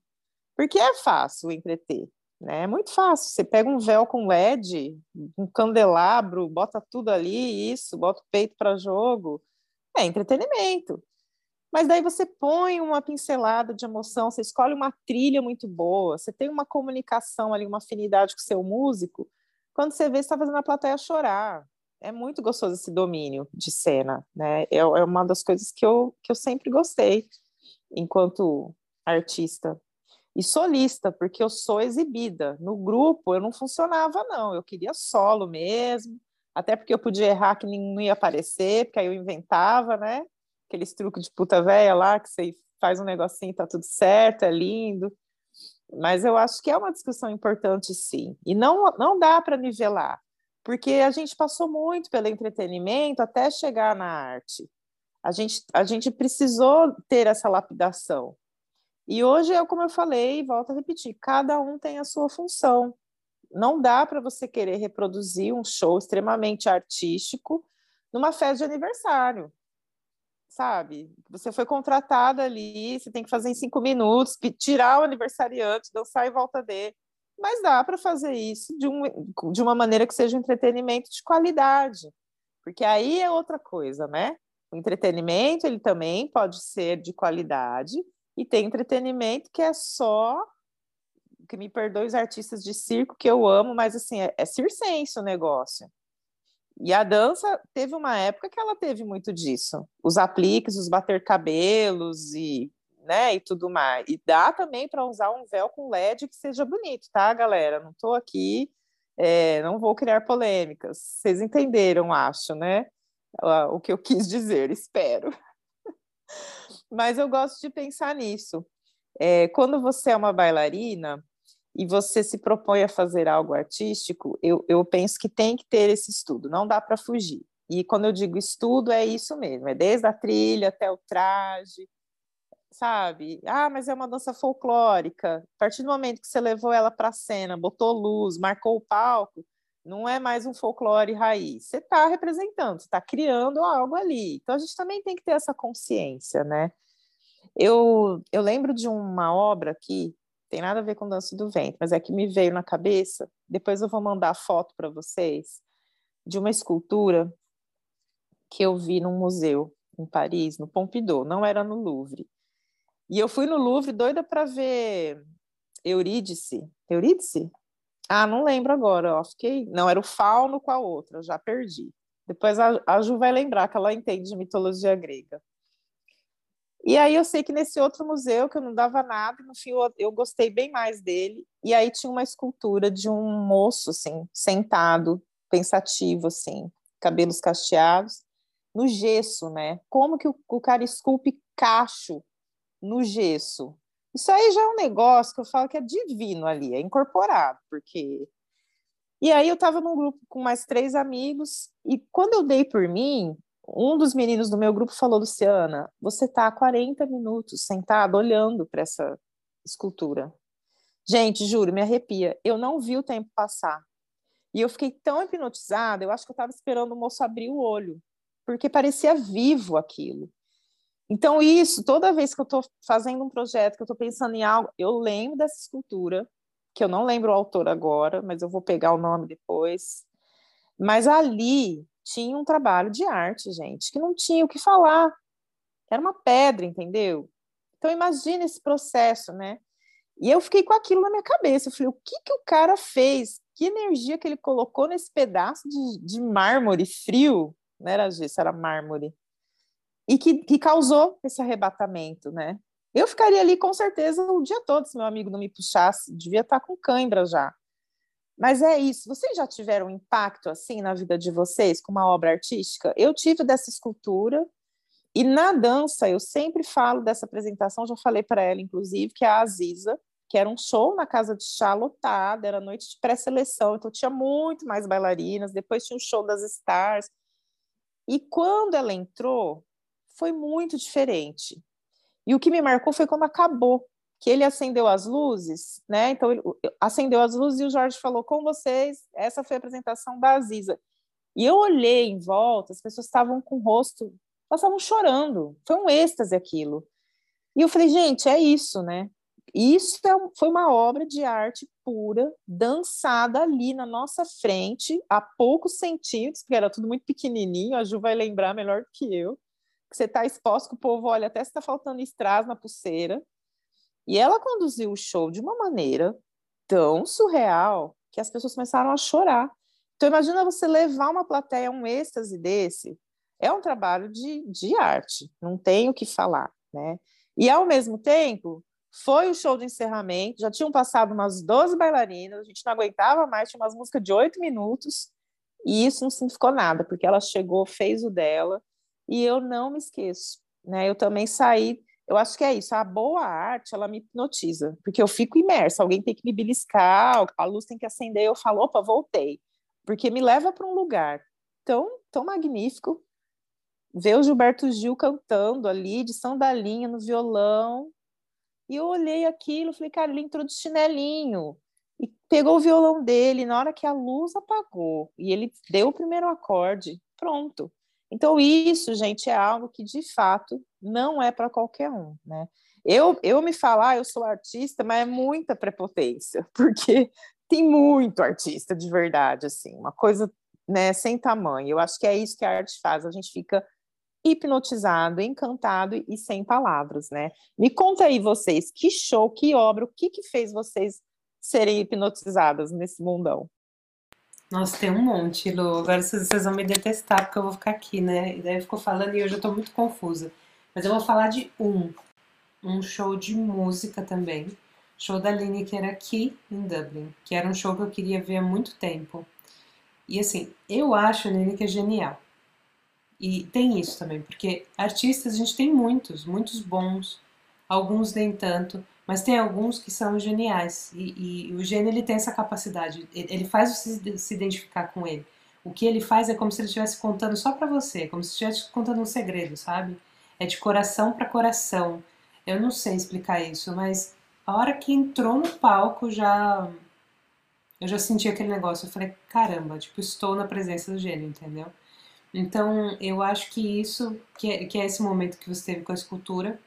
porque é fácil entreter? É muito fácil. Você pega um véu com LED, um candelabro, bota tudo ali, isso, bota o peito para jogo, é entretenimento. Mas daí você põe uma pincelada de emoção, você escolhe uma trilha muito boa, você tem uma comunicação ali, uma afinidade com o seu músico. Quando você vê, você está fazendo a plateia chorar, é muito gostoso esse domínio de cena, né? É, é uma das coisas que eu, que eu sempre gostei enquanto artista. E solista, porque eu sou exibida. No grupo eu não funcionava, não. Eu queria solo mesmo, até porque eu podia errar que não ia aparecer, porque aí eu inventava, né? Aqueles truques de puta velha lá, que você faz um negocinho, tá tudo certo, é lindo. Mas eu acho que é uma discussão importante, sim. E não, não dá para nivelar porque a gente passou muito pelo entretenimento até chegar na arte. A gente, a gente precisou ter essa lapidação. E hoje é como eu falei, volto a repetir, cada um tem a sua função. Não dá para você querer reproduzir um show extremamente artístico numa festa de aniversário, sabe? Você foi contratada ali, você tem que fazer em cinco minutos, tirar o aniversariante, dançar em volta dele mas dá para fazer isso de, um, de uma maneira que seja um entretenimento de qualidade, porque aí é outra coisa, né? O entretenimento ele também pode ser de qualidade e tem entretenimento que é só que me perdoe os artistas de circo que eu amo, mas assim é, é circense o negócio. E a dança teve uma época que ela teve muito disso, os apliques, os bater cabelos e né, e tudo mais. E dá também para usar um véu com LED que seja bonito, tá, galera? Não estou aqui, é, não vou criar polêmicas. Vocês entenderam, acho, né? O que eu quis dizer, espero. Mas eu gosto de pensar nisso. É, quando você é uma bailarina e você se propõe a fazer algo artístico, eu, eu penso que tem que ter esse estudo, não dá para fugir. E quando eu digo estudo, é isso mesmo, é desde a trilha até o traje, sabe? Ah, mas é uma dança folclórica. A partir do momento que você levou ela para a cena, botou luz, marcou o palco, não é mais um folclore raiz. Você está representando, está criando algo ali. Então a gente também tem que ter essa consciência, né? Eu, eu lembro de uma obra que tem nada a ver com dança do vento, mas é que me veio na cabeça. Depois eu vou mandar foto para vocês de uma escultura que eu vi num museu em Paris, no Pompidou, não era no Louvre. E eu fui no Louvre doida para ver Eurídice. Eurídice? Ah, não lembro agora. Fiquei... Não, era o fauno com a outra, já perdi. Depois a, a Ju vai lembrar que ela entende de mitologia grega. E aí eu sei que nesse outro museu, que eu não dava nada, no fim eu, eu gostei bem mais dele. E aí tinha uma escultura de um moço, assim, sentado, pensativo, assim, cabelos cacheados, no gesso, né? Como que o, o cara esculpe cacho no gesso. Isso aí já é um negócio que eu falo que é divino ali, é incorporado, porque. E aí eu estava num grupo com mais três amigos, e quando eu dei por mim, um dos meninos do meu grupo falou, Luciana, você está há 40 minutos sentado olhando para essa escultura. Gente, juro, me arrepia. Eu não vi o tempo passar. E eu fiquei tão hipnotizada, eu acho que eu estava esperando o moço abrir o olho, porque parecia vivo aquilo. Então, isso, toda vez que eu estou fazendo um projeto, que eu estou pensando em algo, eu lembro dessa escultura, que eu não lembro o autor agora, mas eu vou pegar o nome depois. Mas ali tinha um trabalho de arte, gente, que não tinha o que falar. Era uma pedra, entendeu? Então, imagine esse processo, né? E eu fiquei com aquilo na minha cabeça. Eu falei, o que, que o cara fez? Que energia que ele colocou nesse pedaço de, de mármore frio? Não era gesso, era mármore. E que, que causou esse arrebatamento, né? Eu ficaria ali com certeza o dia todo se meu amigo não me puxasse. Devia estar com cãibra já. Mas é isso. Vocês já tiveram um impacto assim na vida de vocês com uma obra artística? Eu tive dessa escultura e na dança eu sempre falo dessa apresentação. Já falei para ela, inclusive, que é a Aziza que era um show na casa de chá lotada, era noite de pré-seleção, então tinha muito mais bailarinas, depois tinha o show das stars. E quando ela entrou, foi muito diferente. E o que me marcou foi quando acabou, que ele acendeu as luzes, né? Então ele acendeu as luzes e o Jorge falou com vocês, essa foi a apresentação da Aziza. E eu olhei em volta, as pessoas estavam com o rosto, elas estavam chorando. Foi um êxtase aquilo. E eu falei, gente, é isso, né? Isso é foi uma obra de arte pura, dançada ali na nossa frente, a poucos centímetros, porque era tudo muito pequenininho, a Ju vai lembrar melhor do que eu, que você está exposto, que o povo olha até se está faltando strass na pulseira. E ela conduziu o show de uma maneira tão surreal que as pessoas começaram a chorar. Então, imagina você levar uma plateia um êxtase desse. É um trabalho de, de arte, não tem o que falar, né? E, ao mesmo tempo, foi o show de encerramento, já tinham passado umas 12 bailarinas, a gente não aguentava mais, tinha umas músicas de oito minutos, e isso não significou nada, porque ela chegou, fez o dela, e eu não me esqueço, né? Eu também saí, eu acho que é isso, a boa arte, ela me hipnotiza, porque eu fico imersa, alguém tem que me beliscar, a luz tem que acender, eu falo, opa, voltei, porque me leva para um lugar tão, tão magnífico, ver o Gilberto Gil cantando ali, de sandalinha no violão, e eu olhei aquilo, falei, cara, ele entrou de chinelinho. E pegou o violão dele, na hora que a luz apagou, e ele deu o primeiro acorde, pronto. Então, isso, gente, é algo que de fato não é para qualquer um, né? Eu, eu me falar, eu sou artista, mas é muita prepotência, porque tem muito artista de verdade, assim, uma coisa né, sem tamanho. Eu acho que é isso que a arte faz, a gente fica hipnotizado, encantado e sem palavras, né? Me conta aí vocês, que show, que obra, o que que fez vocês serem hipnotizadas nesse mundão? Nossa, tem um monte, Lu. Agora vocês vão me detestar porque eu vou ficar aqui, né? E daí ficou falando e eu já tô muito confusa. Mas eu vou falar de um, um show de música também. Show da Lineker aqui em Dublin, que era um show que eu queria ver há muito tempo. E assim, eu acho a Lineker genial. E tem isso também, porque artistas a gente tem muitos, muitos bons, alguns nem tanto, mas tem alguns que são geniais. E, e o gênio ele tem essa capacidade, ele faz você se identificar com ele. O que ele faz é como se ele estivesse contando só para você, como se estivesse contando um segredo, sabe? É de coração para coração. Eu não sei explicar isso, mas a hora que entrou no palco já eu já senti aquele negócio. Eu falei, caramba, tipo, estou na presença do gênio, entendeu? Então, eu acho que isso, que é, que é esse momento que você teve com a escultura.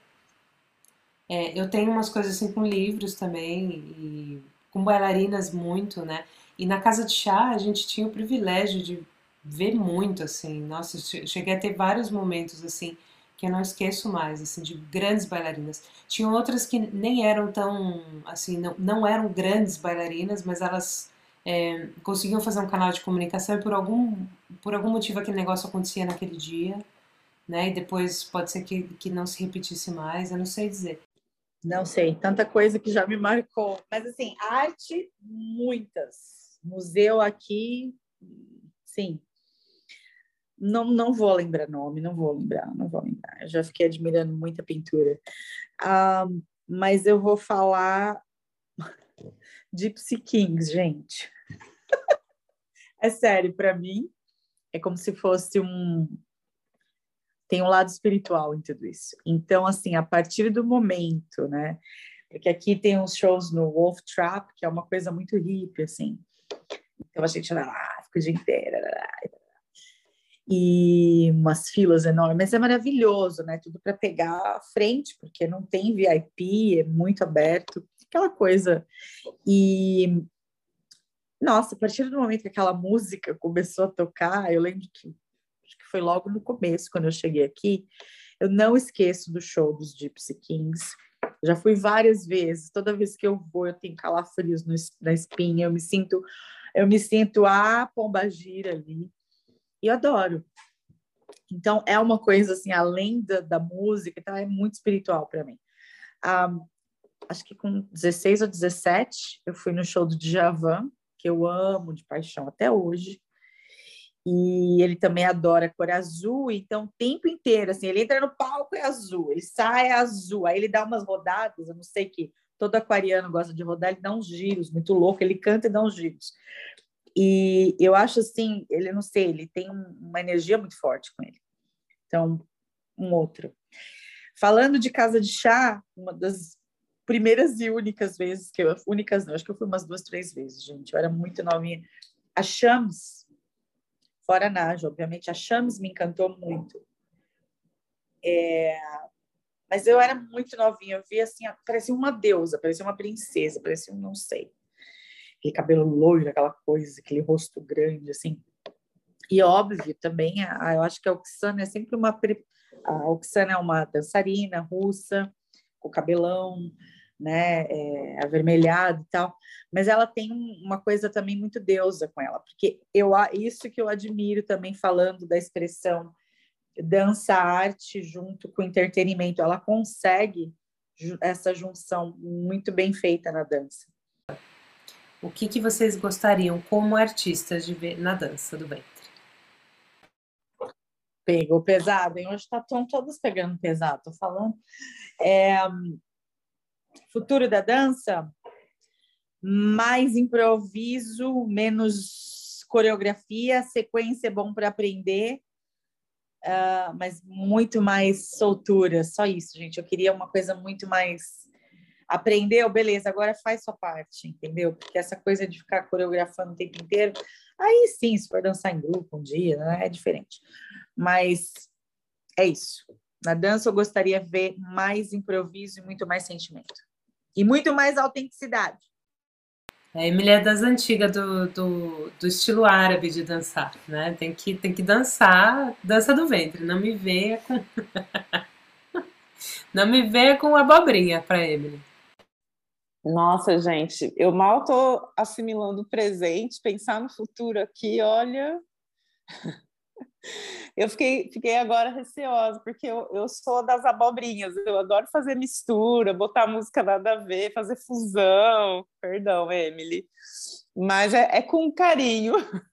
É, eu tenho umas coisas assim com livros também, e com bailarinas muito, né? E na casa de chá a gente tinha o privilégio de ver muito, assim. Nossa, cheguei a ter vários momentos, assim, que eu não esqueço mais, assim, de grandes bailarinas. Tinham outras que nem eram tão, assim, não, não eram grandes bailarinas, mas elas é, conseguiam fazer um canal de comunicação e por algum, por algum motivo aquele negócio acontecia naquele dia, né? E depois pode ser que, que não se repetisse mais, eu não sei dizer. Não sei, tanta coisa que já me marcou. Mas assim, arte, muitas. Museu aqui, sim. não, não vou lembrar nome, não vou lembrar, não vou lembrar. Eu já fiquei admirando muita pintura. Ah, mas eu vou falar Gypsy Kings, gente. é sério, para mim, é como se fosse um. Tem um lado espiritual em tudo isso. Então, assim, a partir do momento, né? Porque aqui tem uns shows no Wolf Trap, que é uma coisa muito hippie, assim. Então a gente vai lá, fica o dia inteiro. E umas filas enormes, mas é maravilhoso, né? Tudo para pegar a frente, porque não tem VIP, é muito aberto, aquela coisa. E nossa, a partir do momento que aquela música começou a tocar, eu lembro que foi logo no começo, quando eu cheguei aqui, eu não esqueço do show dos Gypsy Kings. Já fui várias vezes. Toda vez que eu vou, eu tenho calafrios no, na espinha. Eu me sinto, eu me sinto a pomba gira ali. E eu adoro. Então é uma coisa assim, além da, da música, então é muito espiritual para mim. Um, acho que com 16 ou 17 eu fui no show do Djavan, que eu amo de paixão até hoje e ele também adora cor azul, então o tempo inteiro, assim, ele entra no palco é azul, ele sai é azul, aí ele dá umas rodadas, eu não sei que todo aquariano gosta de rodar, ele dá uns giros, muito louco, ele canta e dá uns giros. E eu acho assim, ele não sei, ele tem uma energia muito forte com ele. Então, um outro. Falando de casa de chá, uma das primeiras e únicas vezes que eu, únicas não, acho que eu fui umas duas, três vezes, gente, eu era muito novinha. A Shams, fora Naja, obviamente. A Chames me encantou muito. É... Mas eu era muito novinha, eu via assim, parecia uma deusa, parecia uma princesa, parecia um não sei. Aquele cabelo loiro, aquela coisa, aquele rosto grande, assim. E óbvio, também, a, eu acho que a Oksana é sempre uma. A Oksana é uma dançarina russa, com cabelão, né, é, avermelhado e tal, mas ela tem uma coisa também muito deusa com ela, porque eu isso que eu admiro também falando da expressão dança arte junto com entretenimento, ela consegue essa junção muito bem feita na dança. O que, que vocês gostariam como artistas de ver na dança do ventre? Pegou pesado, hein? Hoje estão tá, todos pegando pesado, tô falando. É, futuro da dança, mais improviso, menos coreografia, sequência é bom para aprender, uh, mas muito mais soltura. Só isso, gente. Eu queria uma coisa muito mais. Aprendeu, beleza, agora faz sua parte, entendeu? Porque essa coisa de ficar coreografando o tempo inteiro, aí sim, se for dançar em grupo um dia, né, é diferente. Mas é isso. Na dança eu gostaria de ver mais improviso e muito mais sentimento. E muito mais autenticidade. A Emily é das antigas do, do, do, estilo árabe de dançar, né? Tem que, tem que dançar, dança do ventre, não me venha com. não me venha com abobrinha para Emily. Nossa, gente, eu mal tô assimilando o presente, pensar no futuro aqui, olha. Eu fiquei, fiquei agora receosa, porque eu, eu sou das abobrinhas, eu adoro fazer mistura, botar música nada a ver, fazer fusão. Perdão, Emily. Mas é, é com carinho.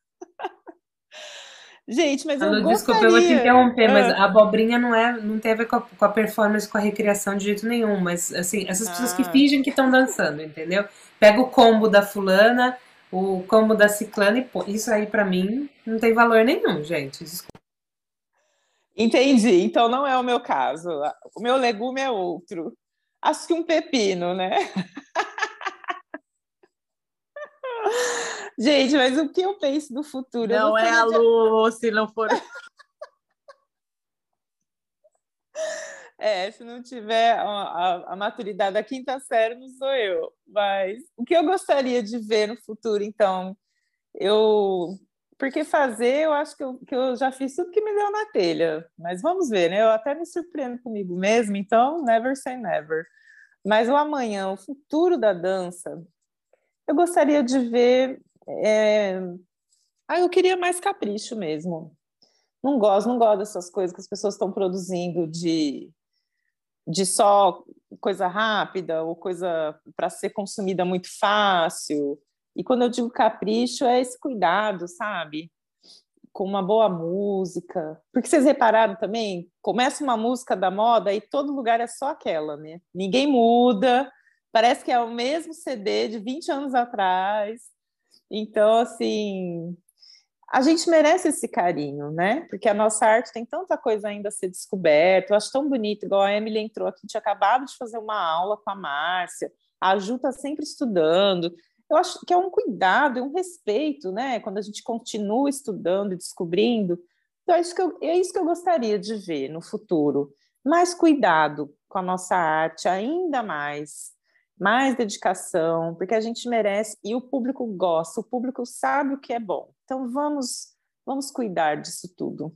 Gente, mas eu gostaria... Desculpa, eu vou te interromper, mas ah. a abobrinha não, é, não tem a ver com a, com a, performance, com a recriação de jeito nenhum. Mas, assim, essas pessoas que ah. fingem que estão dançando, entendeu? Pega o combo da fulana, o combo da ciclana e pô, isso aí para mim não tem valor nenhum, gente. Desculpa. Entendi. Então não é o meu caso. O meu legume é outro. Acho que um pepino, né? Gente, mas o que eu penso do futuro? Não é a Lu, se não for. É, se não tiver a, a, a, maturidade da quinta série, não sou eu. Mas o que eu gostaria de ver no futuro, então, eu porque fazer, eu acho que eu, que eu já fiz tudo que me deu na telha. Mas vamos ver, né? Eu até me surpreendo comigo mesmo, então never say never. Mas o amanhã, o futuro da dança, eu gostaria de ver. É... Ah, eu queria mais capricho mesmo. Não gosto, não gosto dessas coisas que as pessoas estão produzindo de, de só coisa rápida ou coisa para ser consumida muito fácil. E quando eu digo capricho, é esse cuidado, sabe? com uma boa música. Porque vocês repararam também, começa uma música da moda e todo lugar é só aquela, né? Ninguém muda, parece que é o mesmo CD de 20 anos atrás. Então, assim, a gente merece esse carinho, né? Porque a nossa arte tem tanta coisa ainda a ser descoberta. Eu acho tão bonito, igual a Emily entrou aqui, tinha acabado de fazer uma aula com a Márcia. A Ju está sempre estudando eu acho que é um cuidado e um respeito, né? Quando a gente continua estudando e descobrindo. Então, é isso, que eu, é isso que eu gostaria de ver no futuro. Mais cuidado com a nossa arte, ainda mais. Mais dedicação, porque a gente merece e o público gosta, o público sabe o que é bom. Então, vamos, vamos cuidar disso tudo.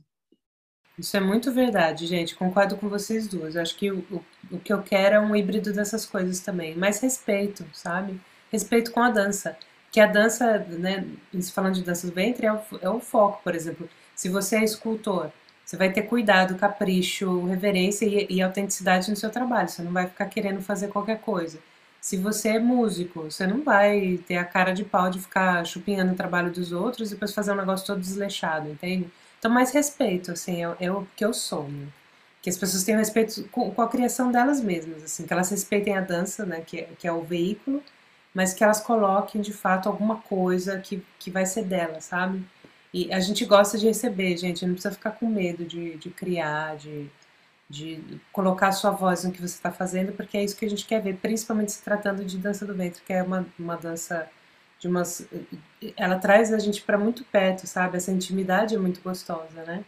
Isso é muito verdade, gente. Concordo com vocês duas. Acho que o, o, o que eu quero é um híbrido dessas coisas também. Mais respeito, sabe? respeito com a dança. Que a dança, né, falando de dança do ventre, é o, é o foco, por exemplo. Se você é escultor, você vai ter cuidado, capricho, reverência e, e, autenticidade no seu trabalho. Você não vai ficar querendo fazer qualquer coisa. Se você é músico, você não vai ter a cara de pau de ficar chupinhando o trabalho dos outros e depois fazer um negócio todo desleixado, entende? Então, mais respeito, assim, é, é o que eu sou, né? Que as pessoas tenham respeito com, com, a criação delas mesmas, assim, que elas respeitem a dança, né, que, que é o veículo, mas que elas coloquem de fato alguma coisa que, que vai ser dela, sabe? E a gente gosta de receber, gente, não precisa ficar com medo de, de criar, de, de colocar a sua voz no que você está fazendo, porque é isso que a gente quer ver, principalmente se tratando de dança do ventre, que é uma, uma dança de umas. Ela traz a gente para muito perto, sabe? Essa intimidade é muito gostosa, né?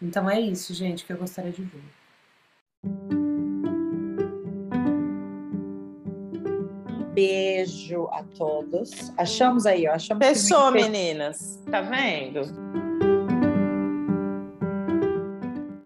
Então é isso, gente, que eu gostaria de ver. beijo a todos. Achamos aí, ó. Achamos Fechou, meninas. Tá vendo?